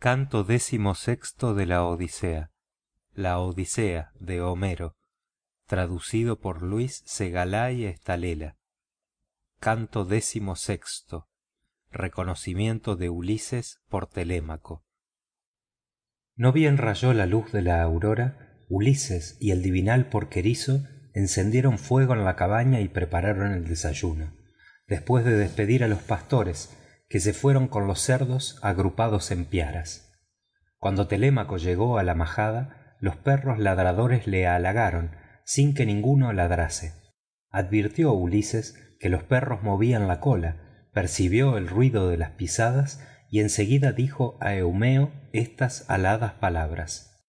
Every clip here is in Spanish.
canto décimo-sexto de la odisea la odisea de homero traducido por luis segalay estalela. Canto décimo-sexto reconocimiento de ulises por telémaco. No bien rayó la luz de la aurora ulises y el divinal porquerizo encendieron fuego en la cabaña y prepararon el desayuno. Después de despedir a los pastores que se fueron con los cerdos agrupados en piaras. Cuando telémaco llegó a la majada los perros ladradores le halagaron sin que ninguno ladrase. Advirtió ulises que los perros movían la cola percibió el ruido de las pisadas y en seguida dijo a eumeo estas aladas palabras.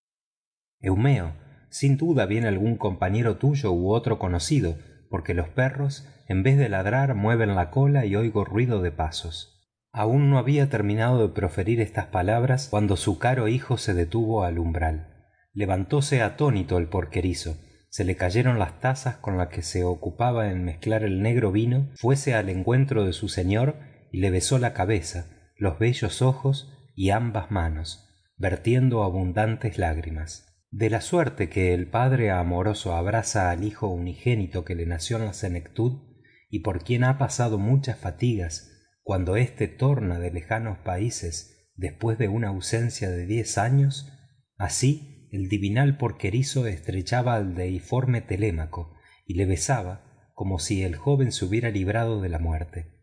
Eumeo sin duda viene algún compañero tuyo u otro conocido porque los perros en vez de ladrar mueven la cola y oigo ruido de pasos aún no había terminado de proferir estas palabras cuando su caro hijo se detuvo al umbral. Levantóse atónito el porquerizo. Se le cayeron las tazas con las que se ocupaba en mezclar el negro vino fuese al encuentro de su señor y le besó la cabeza los bellos ojos y ambas manos vertiendo abundantes lágrimas. De la suerte que el padre amoroso abraza al hijo unigénito que le nació en la senectud y por quien ha pasado muchas fatigas cuando éste torna de lejanos países después de una ausencia de diez años así el divinal porquerizo estrechaba al deiforme telémaco y le besaba como si el joven se hubiera librado de la muerte.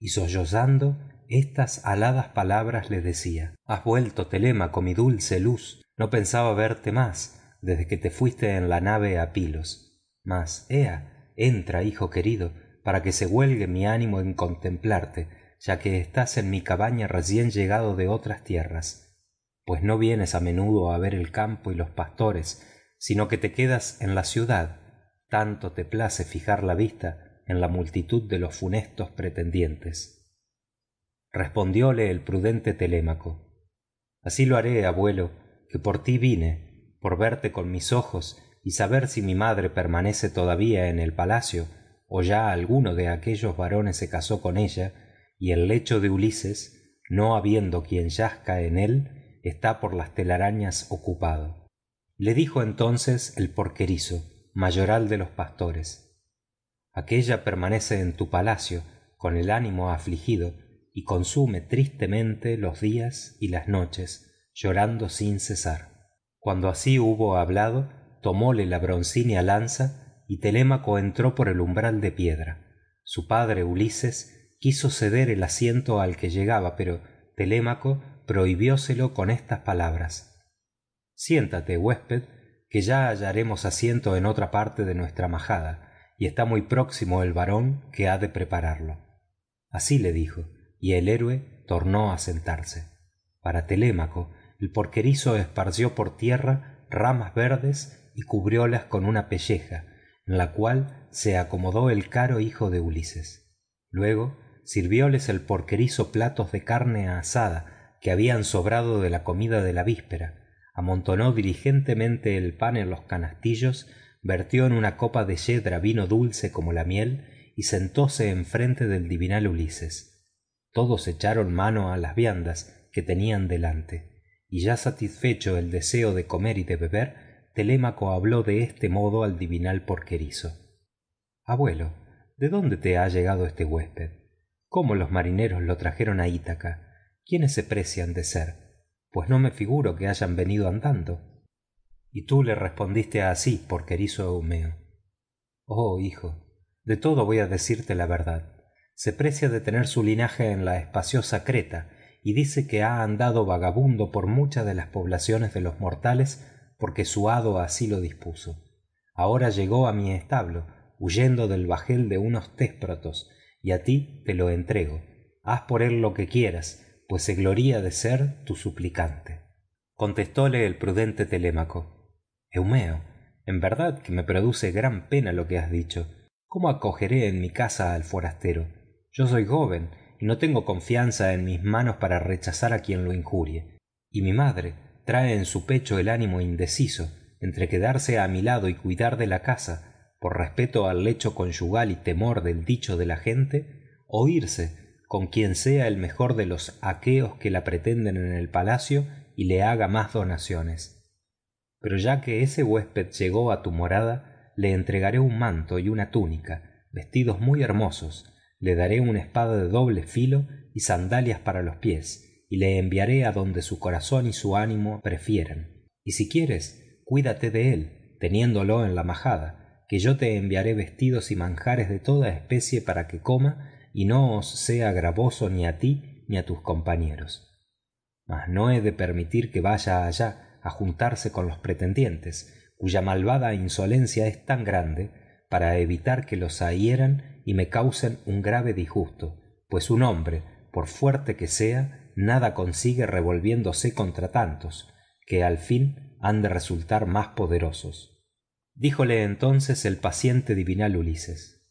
Y sollozando estas aladas palabras le decía has vuelto telémaco mi dulce luz. No pensaba verte más desde que te fuiste en la nave a pilos. Mas ea entra hijo querido para que se huelgue mi ánimo en contemplarte ya que estás en mi cabaña recién llegado de otras tierras. Pues no vienes a menudo a ver el campo y los pastores sino que te quedas en la ciudad. Tanto te place fijar la vista en la multitud de los funestos pretendientes. Respondióle el prudente telémaco. Así lo haré abuelo que por ti vine por verte con mis ojos y saber si mi madre permanece todavía en el palacio o ya alguno de aquellos varones se casó con ella y el lecho de ulises no habiendo quien yazca en él está por las telarañas ocupado. Le dijo entonces el porquerizo mayoral de los pastores aquélla permanece en tu palacio con el ánimo afligido y consume tristemente los días y las noches llorando sin cesar. Cuando así hubo hablado tomóle la broncínea lanza y telémaco entró por el umbral de piedra. Su padre ulises quiso ceder el asiento al que llegaba pero telémaco prohibióselo con estas palabras. Siéntate huésped que ya hallaremos asiento en otra parte de nuestra majada y está muy próximo el varón que ha de prepararlo. Así le dijo y el héroe tornó a sentarse. Para telémaco el porquerizo esparció por tierra ramas verdes y cubriólas con una pelleja en la cual se acomodó el caro hijo de ulises. Luego sirvióles el porquerizo platos de carne asada que habían sobrado de la comida de la víspera. Amontonó diligentemente el pan en los canastillos vertió en una copa de yedra vino dulce como la miel y sentóse enfrente del divinal ulises. Todos echaron mano a las viandas que tenían delante. Y ya satisfecho el deseo de comer y de beber telémaco habló de este modo al divinal porquerizo. Abuelo de dónde te ha llegado este huésped cómo los marineros lo trajeron a ítaca quiénes se precian de ser pues no me figuro que hayan venido andando. Y tú le respondiste así porquerizo eumeo. Oh hijo de todo voy a decirte la verdad. Se precia de tener su linaje en la espaciosa creta y dice que ha andado vagabundo por muchas de las poblaciones de los mortales porque su hado así lo dispuso. Ahora llegó a mi establo huyendo del bajel de unos tésprotos y a ti te lo entrego. Haz por él lo que quieras pues se gloría de ser tu suplicante. Contestóle el prudente telémaco. Eumeo en verdad que me produce gran pena lo que has dicho. Cómo acogeré en mi casa al forastero yo soy joven y no tengo confianza en mis manos para rechazar a quien lo injurie. Y mi madre trae en su pecho el ánimo indeciso entre quedarse a mi lado y cuidar de la casa por respeto al lecho conyugal y temor del dicho de la gente o irse con quien sea el mejor de los aqueos que la pretenden en el palacio y le haga más donaciones. Pero ya que ese huésped llegó a tu morada le entregaré un manto y una túnica vestidos muy hermosos le daré una espada de doble filo y sandalias para los pies y le enviaré adonde su corazón y su ánimo prefieran. Y si quieres cuídate de él teniéndolo en la majada que yo te enviaré vestidos y manjares de toda especie para que coma y no os sea gravoso ni a ti ni a tus compañeros. Mas no he de permitir que vaya allá a juntarse con los pretendientes cuya malvada insolencia es tan grande para evitar que los ahieran y me causen un grave disgusto pues un hombre por fuerte que sea nada consigue revolviéndose contra tantos que al fin han de resultar más poderosos díjole entonces el paciente divinal ulises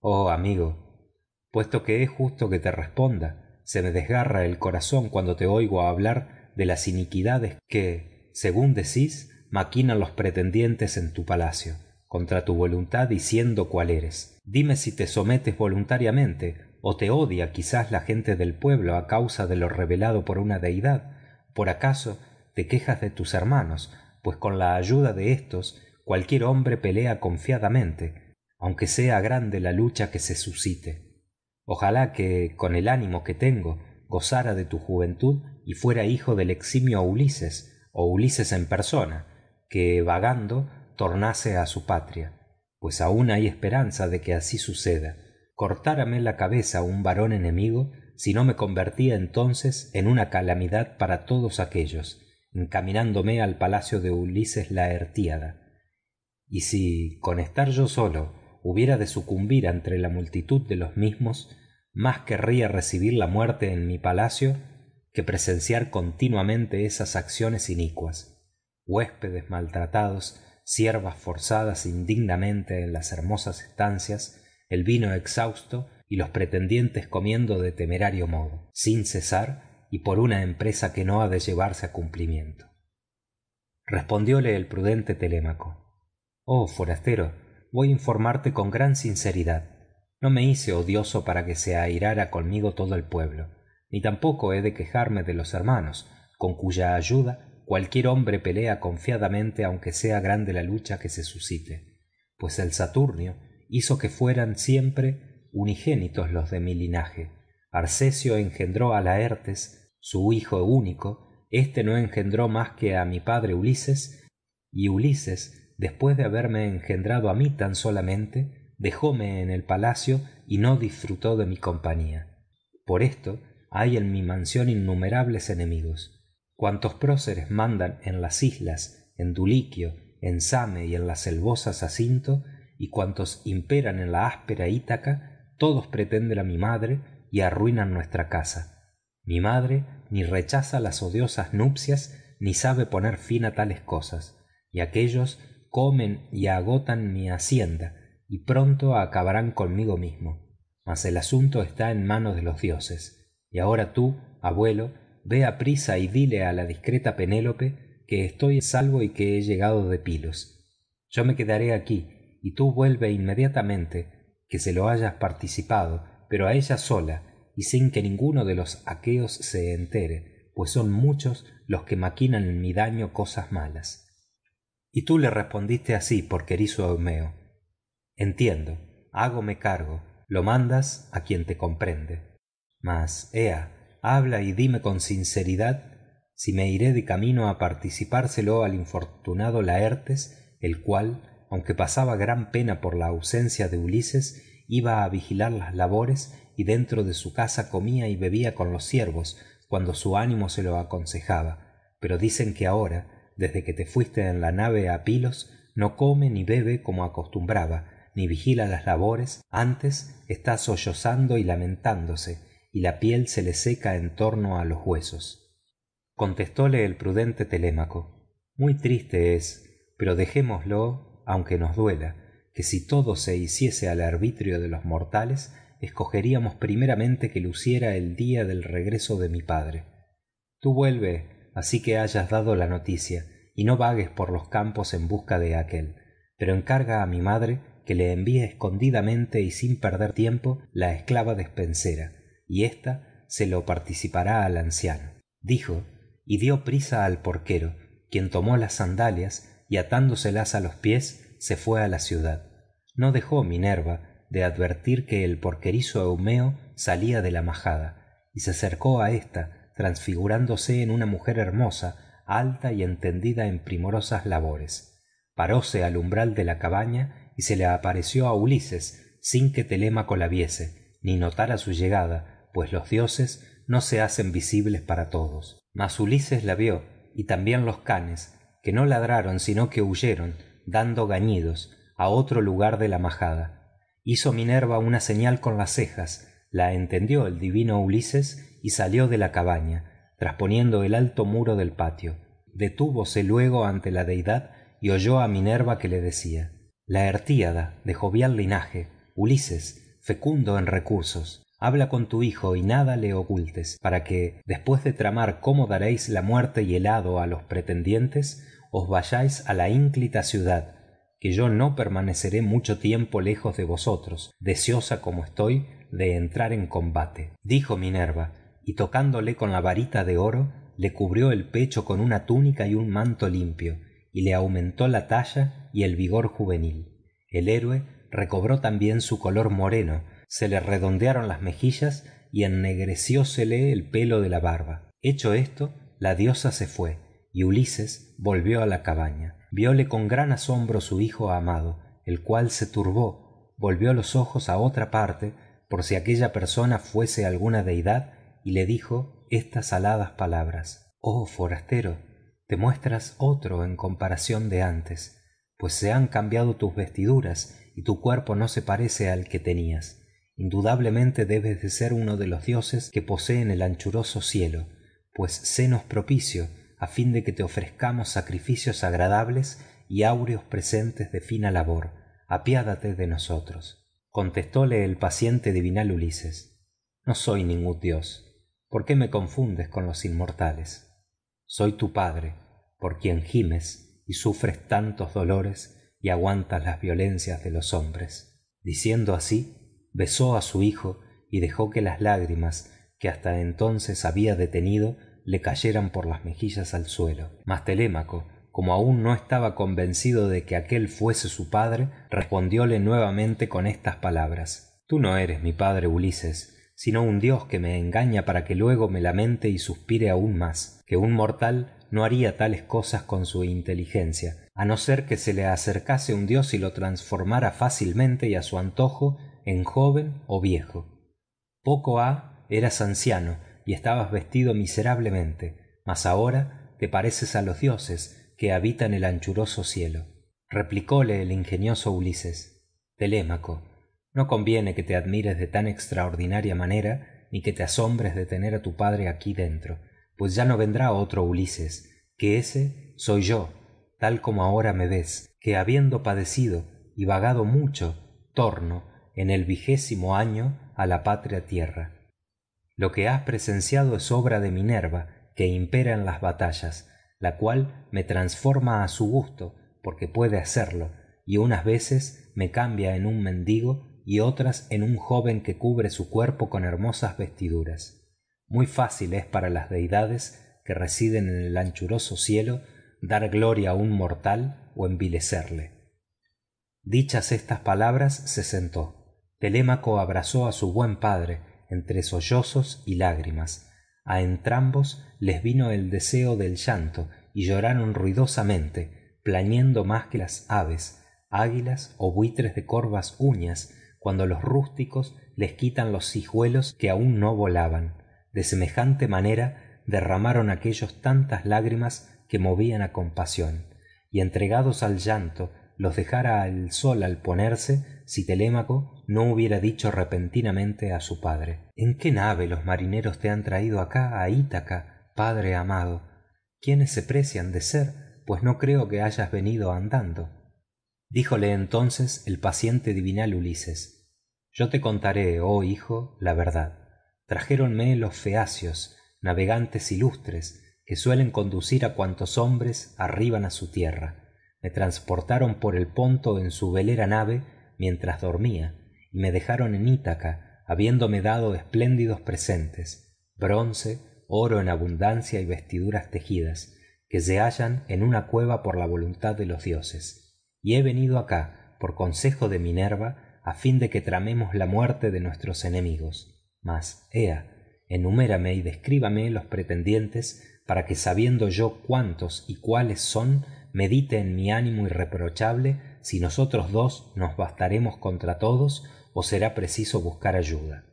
oh amigo puesto que es justo que te responda se me desgarra el corazón cuando te oigo hablar de las iniquidades que según decís maquinan los pretendientes en tu palacio contra tu voluntad diciendo cuál eres. Dime si te sometes voluntariamente o te odia quizás la gente del pueblo a causa de lo revelado por una deidad. Por acaso te quejas de tus hermanos pues con la ayuda de éstos cualquier hombre pelea confiadamente aunque sea grande la lucha que se suscite. Ojalá que con el ánimo que tengo gozara de tu juventud y fuera hijo del eximio ulises o ulises en persona que vagando tornase a su patria pues aún hay esperanza de que así suceda. Cortárame la cabeza un varón enemigo si no me convertía entonces en una calamidad para todos aquéllos encaminándome al palacio de ulises laertíada y si con estar yo solo hubiera de sucumbir entre la multitud de los mismos más querría recibir la muerte en mi palacio que presenciar continuamente esas acciones inicuas huéspedes maltratados siervas forzadas indignamente en las hermosas estancias el vino exhausto y los pretendientes comiendo de temerario modo sin cesar y por una empresa que no ha de llevarse a cumplimiento. Respondióle el prudente telémaco oh forastero voy a informarte con gran sinceridad. No me hice odioso para que se airara conmigo todo el pueblo ni tampoco he de quejarme de los hermanos con cuya ayuda cualquier hombre pelea confiadamente aunque sea grande la lucha que se suscite pues el saturnio hizo que fueran siempre unigénitos los de mi linaje. Arcesio engendró a laertes su hijo único éste no engendró más que a mi padre ulises y ulises después de haberme engendrado a mí tan solamente dejóme en el palacio y no disfrutó de mi compañía. Por esto hay en mi mansión innumerables enemigos. Cuantos próceres mandan en las islas en duliquio en same y en la selvosa zacinto y cuantos imperan en la áspera ítaca todos pretenden a mi madre y arruinan nuestra casa. Mi madre ni rechaza las odiosas nupcias ni sabe poner fin a tales cosas y aquéllos comen y agotan mi hacienda y pronto acabarán conmigo mismo. Mas el asunto está en manos de los dioses. Y ahora tú abuelo ve aprisa y dile a la discreta penélope que estoy salvo y que he llegado de pilos. Yo me quedaré aquí y tú vuelve inmediatamente que se lo hayas participado pero a ella sola y sin que ninguno de los aqueos se entere pues son muchos los que maquinan en mi daño cosas malas y tú le respondiste así por querizo eumeo entiendo hágome cargo lo mandas a quien te comprende. Mas ea habla y dime con sinceridad si me iré de camino a participárselo al infortunado laertes el cual aunque pasaba gran pena por la ausencia de ulises iba a vigilar las labores y dentro de su casa comía y bebía con los siervos cuando su ánimo se lo aconsejaba. Pero dicen que ahora desde que te fuiste en la nave a pilos no come ni bebe como acostumbraba ni vigila las labores antes está sollozando y lamentándose y la piel se le seca en torno a los huesos. Contestóle el prudente telémaco muy triste es pero dejémoslo aunque nos duela que si todo se hiciese al arbitrio de los mortales escogeríamos primeramente que luciera el día del regreso de mi padre. Tú vuelve así que hayas dado la noticia y no vagues por los campos en busca de aquél pero encarga a mi madre que le envíe escondidamente y sin perder tiempo la esclava despensera y ésta se lo participará al anciano. Dijo y dio prisa al porquero quien tomó las sandalias y atándoselas a los pies se fue a la ciudad. No dejó minerva de advertir que el porquerizo eumeo salía de la majada y se acercó a ésta transfigurándose en una mujer hermosa alta y entendida en primorosas labores. Paróse al umbral de la cabaña y se le apareció a ulises sin que telémaco la viese ni notara su llegada pues los dioses no se hacen visibles para todos. Mas ulises la vio y también los canes que no ladraron sino que huyeron dando gañidos a otro lugar de la majada. Hizo minerva una señal con las cejas. La entendió el divino ulises y salió de la cabaña trasponiendo el alto muro del patio. Detúvose luego ante la deidad y oyó a minerva que le decía laertíada de jovial linaje ulises fecundo en recursos habla con tu hijo y nada le ocultes para que después de tramar cómo daréis la muerte y el hado a los pretendientes os vayáis a la ínclita ciudad que yo no permaneceré mucho tiempo lejos de vosotros deseosa como estoy de entrar en combate. Dijo minerva y tocándole con la varita de oro le cubrió el pecho con una túnica y un manto limpio y le aumentó la talla y el vigor juvenil. El héroe recobró también su color moreno se le redondearon las mejillas y ennegreciósele el pelo de la barba. Hecho esto la diosa se fue y ulises volvió a la cabaña. Viole con gran asombro su hijo amado el cual se turbó volvió los ojos a otra parte por si aquella persona fuese alguna deidad y le dijo estas aladas palabras oh forastero te muestras otro en comparación de antes pues se han cambiado tus vestiduras y tu cuerpo no se parece al que tenías. Indudablemente debes de ser uno de los dioses que poseen el anchuroso cielo pues sénos propicio a fin de que te ofrezcamos sacrificios agradables y áureos presentes de fina labor. Apiádate de nosotros contestóle el paciente divinal ulises. No soy ningún dios por qué me confundes con los inmortales soy tu padre por quien gimes y sufres tantos dolores y aguantas las violencias de los hombres. Diciendo así besó a su hijo y dejó que las lágrimas que hasta entonces había detenido le cayeran por las mejillas al suelo. Mas telémaco como aún no estaba convencido de que aquél fuese su padre respondióle nuevamente con estas palabras. Tú no eres mi padre ulises sino un dios que me engaña para que luego me lamente y suspire aún más que un mortal no haría tales cosas con su inteligencia a no ser que se le acercase un dios y lo transformara fácilmente y a su antojo en joven o viejo. Poco ha eras anciano y estabas vestido miserablemente mas ahora te pareces a los dioses que habitan el anchuroso cielo. Replicóle el ingenioso ulises. Telémaco no conviene que te admires de tan extraordinaria manera ni que te asombres de tener a tu padre aquí dentro pues ya no vendrá otro ulises que ese soy yo tal como ahora me ves que habiendo padecido y vagado mucho torno en el vigésimo año a la patria tierra. Lo que has presenciado es obra de minerva que impera en las batallas la cual me transforma a su gusto porque puede hacerlo y unas veces me cambia en un mendigo y otras en un joven que cubre su cuerpo con hermosas vestiduras. Muy fácil es para las deidades que residen en el anchuroso cielo dar gloria a un mortal o envilecerle. Dichas estas palabras se sentó. Telémaco abrazó a su buen padre entre sollozos y lágrimas. A entrambos les vino el deseo del llanto y lloraron ruidosamente plañendo más que las aves águilas o buitres de corvas uñas cuando los rústicos les quitan los hijuelos que aún no volaban. De semejante manera derramaron aquéllos tantas lágrimas que movían a compasión. Y entregados al llanto los dejara el sol al ponerse si telémaco no hubiera dicho repentinamente a su padre en qué nave los marineros te han traído acá a ítaca padre amado quiénes se precian de ser pues no creo que hayas venido andando díjole entonces el paciente divinal ulises yo te contaré oh hijo la verdad. Trajéronme los feacios navegantes ilustres que suelen conducir a cuantos hombres arriban a su tierra. Me transportaron por el ponto en su velera nave mientras dormía y me dejaron en ítaca habiéndome dado espléndidos presentes bronce oro en abundancia y vestiduras tejidas que se hallan en una cueva por la voluntad de los dioses y he venido acá por consejo de minerva a fin de que tramemos la muerte de nuestros enemigos. Mas ea enumérame y descríbame los pretendientes para que sabiendo yo cuántos y cuáles son medite en mi ánimo irreprochable si nosotros dos nos bastaremos contra todos o será preciso buscar ayuda.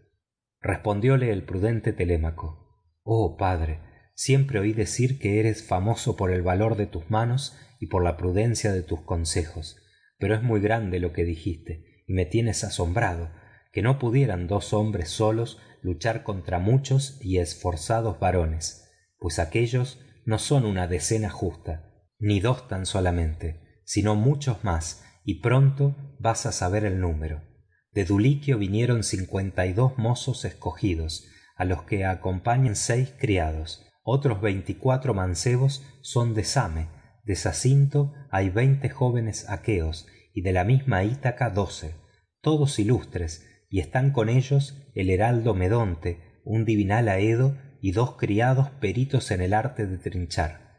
Respondióle el prudente telémaco oh padre siempre oí decir que eres famoso por el valor de tus manos y por la prudencia de tus consejos. Pero es muy grande lo que dijiste y me tienes asombrado que no pudieran dos hombres solos luchar contra muchos y esforzados varones pues aquéllos no son una decena justa ni dos tan solamente sino muchos más y pronto vas a saber el número. De duliquio vinieron cincuenta y dos mozos escogidos a los que acompañan seis criados. Otros veinticuatro mancebos son de same de zacinto hay veinte jóvenes aqueos y de la misma ítaca doce todos ilustres y están con ellos el heraldo medonte un divinal aedo y dos criados peritos en el arte de trinchar.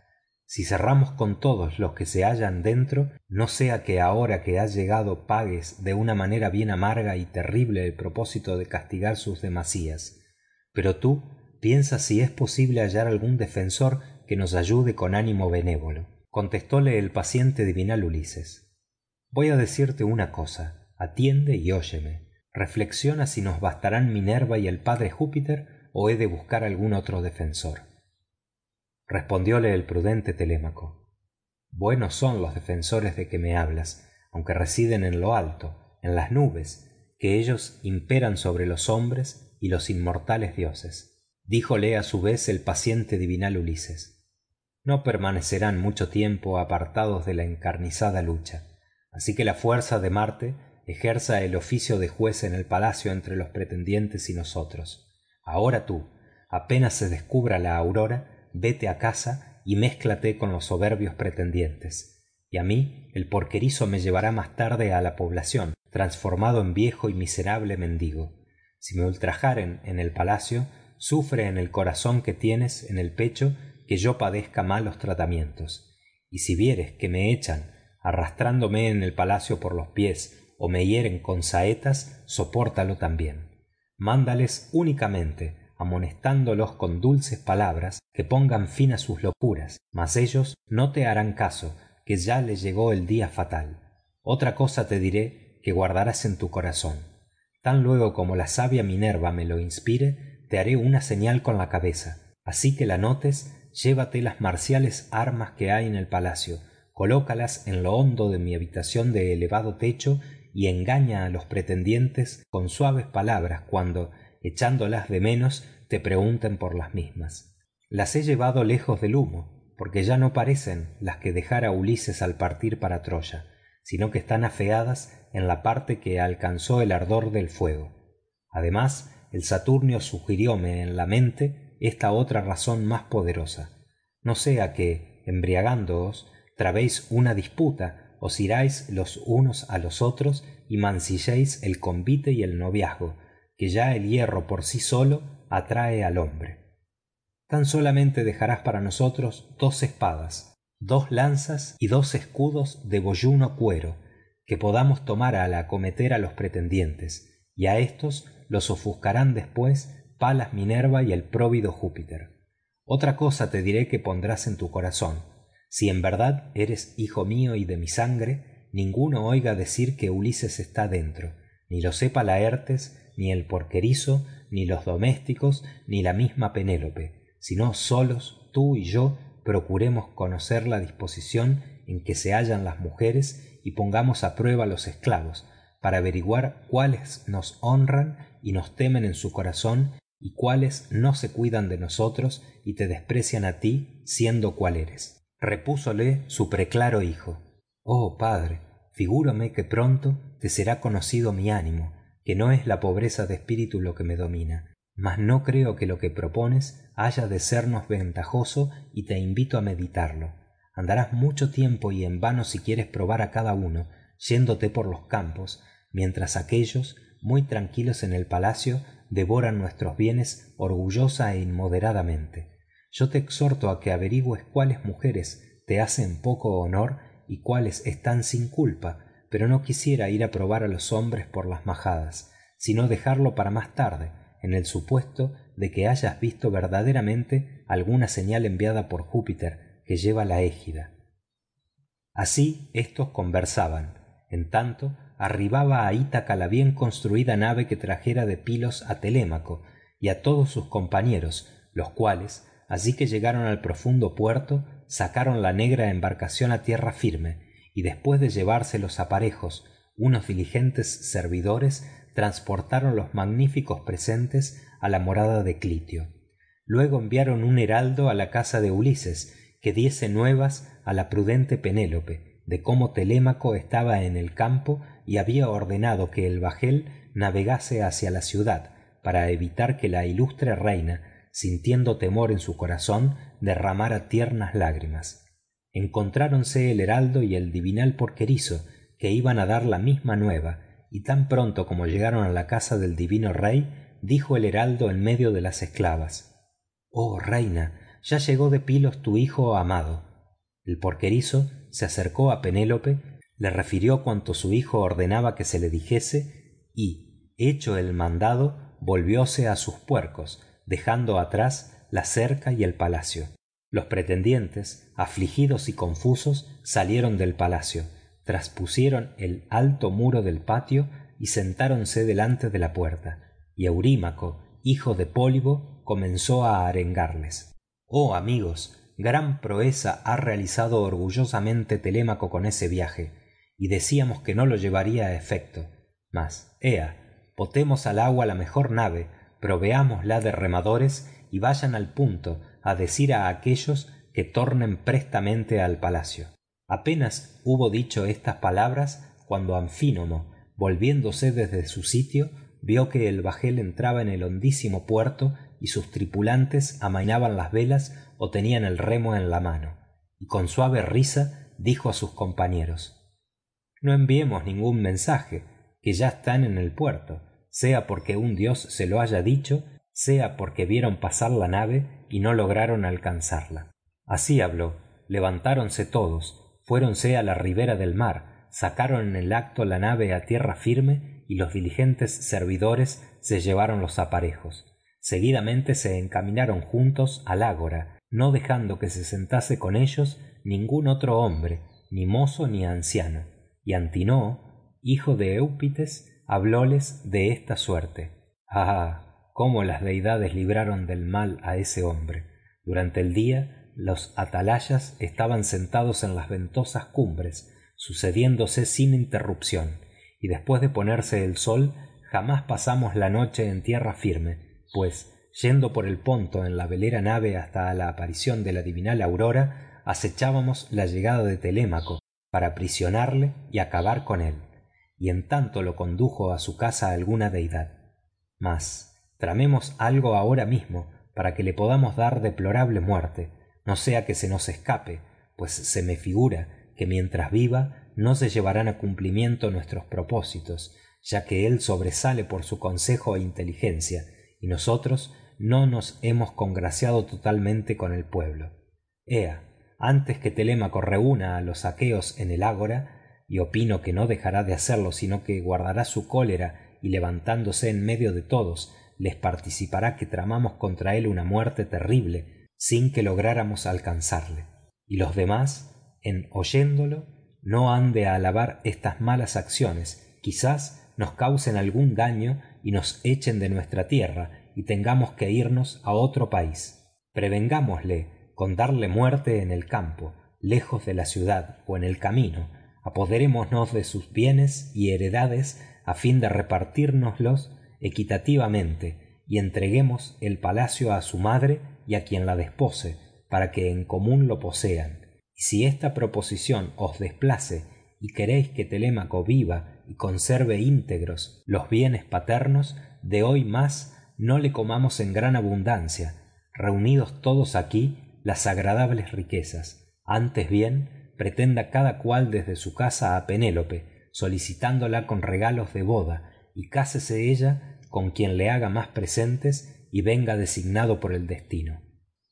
Si cerramos con todos los que se hallan dentro no sea que ahora que has llegado pagues de una manera bien amarga y terrible el propósito de castigar sus demasías. Pero tú piensa si es posible hallar algún defensor que nos ayude con ánimo benévolo contestóle el paciente divinal ulises. Voy a decirte una cosa atiende y óyeme. Reflexiona si nos bastarán minerva y el padre júpiter o he de buscar algún otro defensor. Respondióle el prudente telémaco. Buenos son los defensores de que me hablas aunque residen en lo alto en las nubes que ellos imperan sobre los hombres y los inmortales dioses. Díjole a su vez el paciente divinal ulises no permanecerán mucho tiempo apartados de la encarnizada lucha. Así que la fuerza de marte ejerza el oficio de juez en el palacio entre los pretendientes y nosotros. Ahora tú apenas se descubra la aurora vete a casa y mézclate con los soberbios pretendientes. Y a mí el porquerizo me llevará más tarde a la población transformado en viejo y miserable mendigo. Si me ultrajaren en el palacio sufre en el corazón que tienes en el pecho que yo padezca malos tratamientos. Y si vieres que me echan arrastrándome en el palacio por los pies o me hieren con saetas sopórtalo también. Mándales únicamente amonestándolos con dulces palabras que pongan fin a sus locuras mas ellos no te harán caso que ya les llegó el día fatal. Otra cosa te diré que guardarás en tu corazón. Tan luego como la sabia minerva me lo inspire te haré una señal con la cabeza. Así que la notes llévate las marciales armas que hay en el palacio colócalas en lo hondo de mi habitación de elevado techo y engaña a los pretendientes con suaves palabras cuando echándolas de menos te pregunten por las mismas. Las he llevado lejos del humo porque ya no parecen las que dejara ulises al partir para troya sino que están afeadas en la parte que alcanzó el ardor del fuego. Además el saturnio sugirióme en la mente esta otra razón más poderosa. No sea que embriagándoos trabéis una disputa os iráis los unos a los otros y mancilléis el convite y el noviazgo que ya el hierro por sí solo atrae al hombre. Tan solamente dejarás para nosotros dos espadas dos lanzas y dos escudos de boyuno cuero que podamos tomar al acometer a los pretendientes y a éstos los ofuscarán después palas minerva y el próvido júpiter. Otra cosa te diré que pondrás en tu corazón. Si en verdad eres hijo mío y de mi sangre ninguno oiga decir que ulises está dentro ni lo sepa laertes ni el porquerizo ni los domésticos ni la misma penélope sino solos tú y yo procuremos conocer la disposición en que se hallan las mujeres y pongamos a prueba los esclavos para averiguar cuáles nos honran y nos temen en su corazón y cuáles no se cuidan de nosotros y te desprecian a ti siendo cual eres. Repúsole su preclaro hijo. Oh padre figúrome que pronto te será conocido mi ánimo que no es la pobreza de espíritu lo que me domina mas no creo que lo que propones haya de sernos ventajoso y te invito a meditarlo. Andarás mucho tiempo y en vano si quieres probar a cada uno yéndote por los campos mientras aquéllos muy tranquilos en el palacio devoran nuestros bienes orgullosa e inmoderadamente. Yo te exhorto a que averigües cuáles mujeres te hacen poco honor y cuáles están sin culpa pero no quisiera ir a probar a los hombres por las majadas sino dejarlo para más tarde en el supuesto de que hayas visto verdaderamente alguna señal enviada por júpiter que lleva la égida. Así éstos conversaban. En tanto arribaba a ítaca la bien construida nave que trajera de pilos a telémaco y a todos sus compañeros los cuales así que llegaron al profundo puerto sacaron la negra embarcación a tierra firme y después de llevarse los aparejos unos diligentes servidores transportaron los magníficos presentes a la morada de clitio. Luego enviaron un heraldo a la casa de ulises que diese nuevas a la prudente penélope de cómo telémaco estaba en el campo y había ordenado que el bajel navegase hacia la ciudad para evitar que la ilustre reina sintiendo temor en su corazón derramara tiernas lágrimas. Encontráronse el heraldo y el divinal porquerizo que iban a dar la misma nueva y tan pronto como llegaron a la casa del divino rey dijo el heraldo en medio de las esclavas oh reina ya llegó de pilos tu hijo amado el porquerizo se acercó a penélope le refirió cuanto su hijo ordenaba que se le dijese y hecho el mandado volvióse a sus puercos dejando atrás la cerca y el palacio. Los pretendientes afligidos y confusos salieron del palacio traspusieron el alto muro del patio y sentáronse delante de la puerta y eurímaco hijo de pólibo comenzó a arengarles. Oh amigos gran proeza ha realizado orgullosamente telémaco con ese viaje y decíamos que no lo llevaría a efecto. Mas ea botemos al agua la mejor nave proveámosla de remadores y vayan al punto a decir a aquellos que tornen prestamente al palacio. Apenas hubo dicho estas palabras cuando anfínomo volviéndose desde su sitio vio que el bajel entraba en el hondísimo puerto y sus tripulantes amainaban las velas o tenían el remo en la mano y con suave risa dijo a sus compañeros no enviemos ningún mensaje que ya están en el puerto sea porque un dios se lo haya dicho sea porque vieron pasar la nave y no lograron alcanzarla. Así habló. Levantáronse todos fuéronse a la ribera del mar sacaron en el acto la nave a tierra firme y los diligentes servidores se llevaron los aparejos. Seguidamente se encaminaron juntos al ágora no dejando que se sentase con ellos ningún otro hombre ni mozo ni anciano y antinoo hijo de eupites hablóles de esta suerte. Ah cómo las deidades libraron del mal a ese hombre. Durante el día los atalayas estaban sentados en las ventosas cumbres sucediéndose sin interrupción y después de ponerse el sol jamás pasamos la noche en tierra firme pues yendo por el ponto en la velera nave hasta la aparición de la divinal aurora acechábamos la llegada de telémaco para aprisionarle y acabar con él y en tanto lo condujo a su casa alguna deidad. Mas tramemos algo ahora mismo para que le podamos dar deplorable muerte no sea que se nos escape pues se me figura que mientras viva no se llevarán a cumplimiento nuestros propósitos ya que él sobresale por su consejo e inteligencia y nosotros no nos hemos congraciado totalmente con el pueblo. Ea antes que telémaco reúna a los aqueos en el ágora y opino que no dejará de hacerlo sino que guardará su cólera y levantándose en medio de todos les participará que tramamos contra él una muerte terrible sin que lográramos alcanzarle. Y los demás en oyéndolo no han de alabar estas malas acciones. Quizás nos causen algún daño y nos echen de nuestra tierra y tengamos que irnos a otro país. Prevengámosle con darle muerte en el campo lejos de la ciudad o en el camino. Apoderémonos de sus bienes y heredades a fin de repartírnoslos equitativamente y entreguemos el palacio a su madre y a quien la despose para que en común lo posean. Y si esta proposición os desplace y queréis que telémaco viva y conserve íntegros los bienes paternos de hoy más no le comamos en gran abundancia. Reunidos todos aquí las agradables riquezas. Antes bien pretenda cada cual desde su casa a penélope solicitándola con regalos de boda y cásese ella con quien le haga más presentes y venga designado por el destino.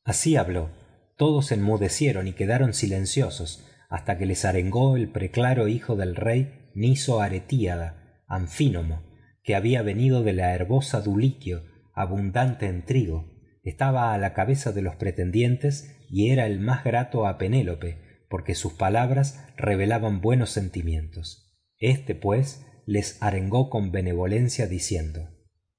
Así habló. Todos enmudecieron y quedaron silenciosos hasta que les arengó el preclaro hijo del rey niso aretíada anfínomo que había venido de la herbosa duliquio abundante en trigo estaba a la cabeza de los pretendientes y era el más grato a penélope porque sus palabras revelaban buenos sentimientos. Este pues les arengó con benevolencia diciendo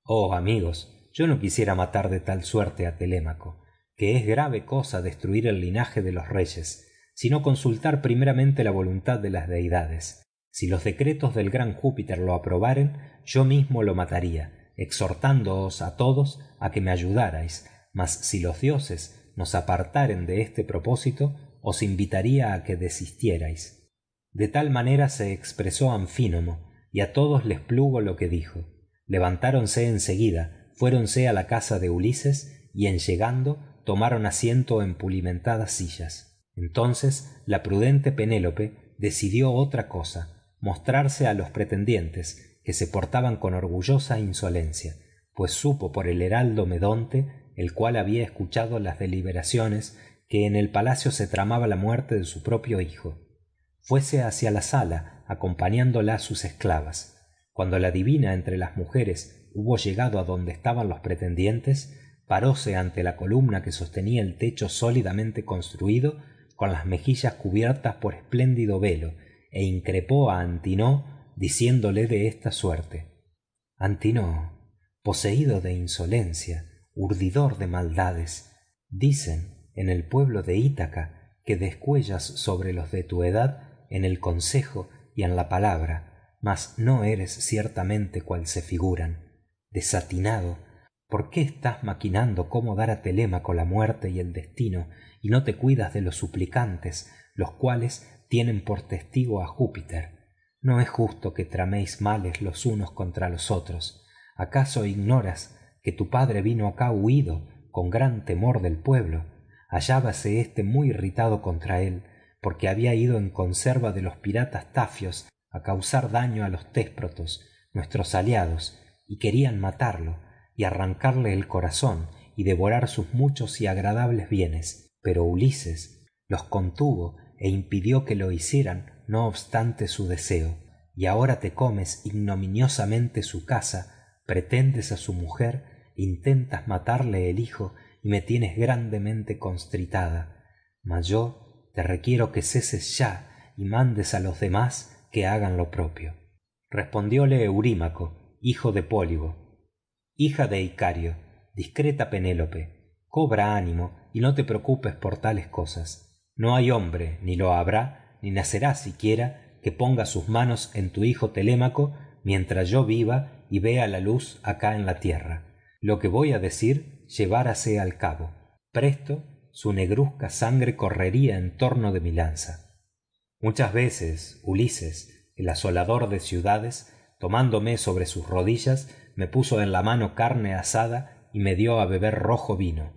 oh amigos yo no quisiera matar de tal suerte a telémaco que es grave cosa destruir el linaje de los reyes sino consultar primeramente la voluntad de las deidades. Si los decretos del gran júpiter lo aprobaren yo mismo lo mataría exhortándoos a todos a que me ayudarais mas si los dioses nos apartaren de este propósito os invitaría a que desistierais. De tal manera se expresó anfínomo y a todos les plugo lo que dijo. Levantáronse en seguida fuéronse a la casa de ulises y en llegando tomaron asiento en pulimentadas sillas. Entonces la prudente penélope decidió otra cosa mostrarse a los pretendientes que se portaban con orgullosa insolencia pues supo por el heraldo medonte el cual había escuchado las deliberaciones que en el palacio se tramaba la muerte de su propio hijo. Fuese hacia la sala acompañándola sus esclavas. Cuando la divina entre las mujeres hubo llegado a donde estaban los pretendientes paróse ante la columna que sostenía el techo sólidamente construido con las mejillas cubiertas por espléndido velo e increpó a antinó diciéndole de esta suerte. Antinó poseído de insolencia urdidor de maldades dicen en el pueblo de ítaca que descuellas sobre los de tu edad en el consejo y en la palabra mas no eres ciertamente cual se figuran. Desatinado por qué estás maquinando cómo dar a telémaco la muerte y el destino y no te cuidas de los suplicantes los cuales tienen por testigo a júpiter no es justo que traméis males los unos contra los otros. Acaso ignoras que tu padre vino acá huido con gran temor del pueblo hallábase éste muy irritado contra él porque había ido en conserva de los piratas tafios a causar daño a los tésprotos nuestros aliados y querían matarlo y arrancarle el corazón y devorar sus muchos y agradables bienes. Pero ulises los contuvo e impidió que lo hicieran no obstante su deseo y ahora te comes ignominiosamente su casa pretendes a su mujer intentas matarle el hijo y me tienes grandemente constritada. Mas yo te requiero que ceses ya y mandes a los demás que hagan lo propio. Respondióle eurímaco hijo de pólibo hija de icario discreta penélope cobra ánimo y no te preocupes por tales cosas. No hay hombre ni lo habrá ni nacerá siquiera que ponga sus manos en tu hijo telémaco mientras yo viva y vea la luz acá en la tierra. Lo que voy a decir llevárase al cabo. Presto su negruzca sangre correría en torno de mi lanza. Muchas veces ulises el asolador de ciudades tomándome sobre sus rodillas me puso en la mano carne asada y me dio a beber rojo vino.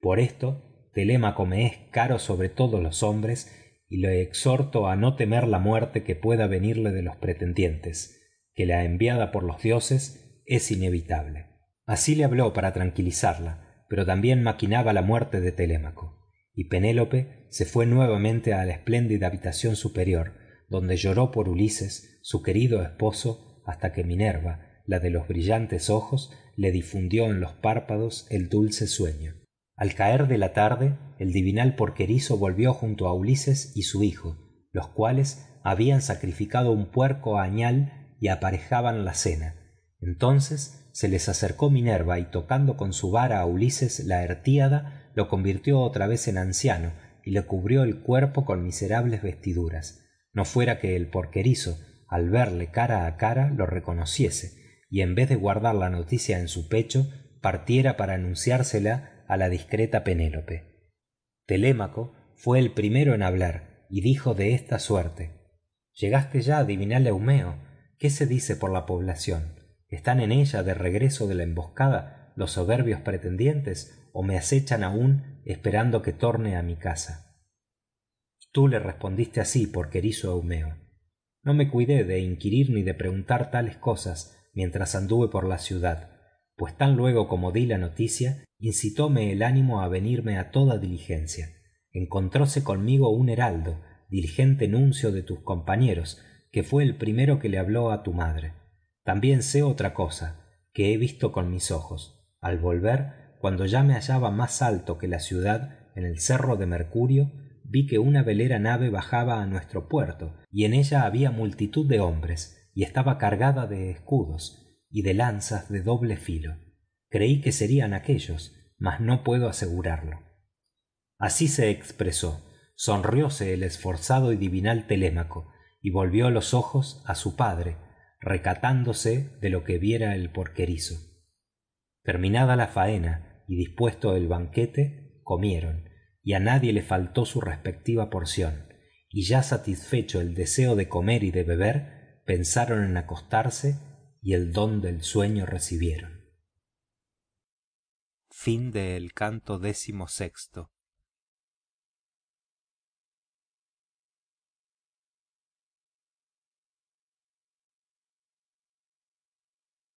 Por esto telémaco me es caro sobre todos los hombres y le exhorto a no temer la muerte que pueda venirle de los pretendientes que la enviada por los dioses es inevitable. Así le habló para tranquilizarla pero también maquinaba la muerte de telémaco. Y penélope se fue nuevamente a la espléndida habitación superior donde lloró por ulises su querido esposo hasta que minerva la de los brillantes ojos le difundió en los párpados el dulce sueño al caer de la tarde el divinal porquerizo volvió junto a ulises y su hijo los cuales habían sacrificado un puerco añal y aparejaban la cena. Entonces se les acercó minerva y tocando con su vara a ulises la artíada lo convirtió otra vez en anciano y le cubrió el cuerpo con miserables vestiduras. No fuera que el porquerizo al verle cara a cara lo reconociese y en vez de guardar la noticia en su pecho partiera para anunciársela a la discreta penélope. Telémaco fue el primero en hablar y dijo de esta suerte. Llegaste ya divinal eumeo. Qué se dice por la población están en ella de regreso de la emboscada los soberbios pretendientes o me acechan aún esperando que torne a mi casa tú le respondiste así porquerizo eumeo. No me cuidé de inquirir ni de preguntar tales cosas mientras anduve por la ciudad pues tan luego como di la noticia incitóme el ánimo a venirme a toda diligencia. Encontróse conmigo un heraldo diligente nuncio de tus compañeros que fue el primero que le habló a tu madre. También sé otra cosa que he visto con mis ojos. Al volver cuando ya me hallaba más alto que la ciudad en el cerro de mercurio vi que una velera nave bajaba a nuestro puerto y en ella había multitud de hombres y estaba cargada de escudos y de lanzas de doble filo. Creí que serían aquéllos mas no puedo asegurarlo. Así se expresó. Sonrióse el esforzado y divinal telémaco y volvió los ojos a su padre recatándose de lo que viera el porquerizo. Terminada la faena y dispuesto el banquete comieron y a nadie le faltó su respectiva porción y ya satisfecho el deseo de comer y de beber pensaron en acostarse y el don del sueño recibieron. Canto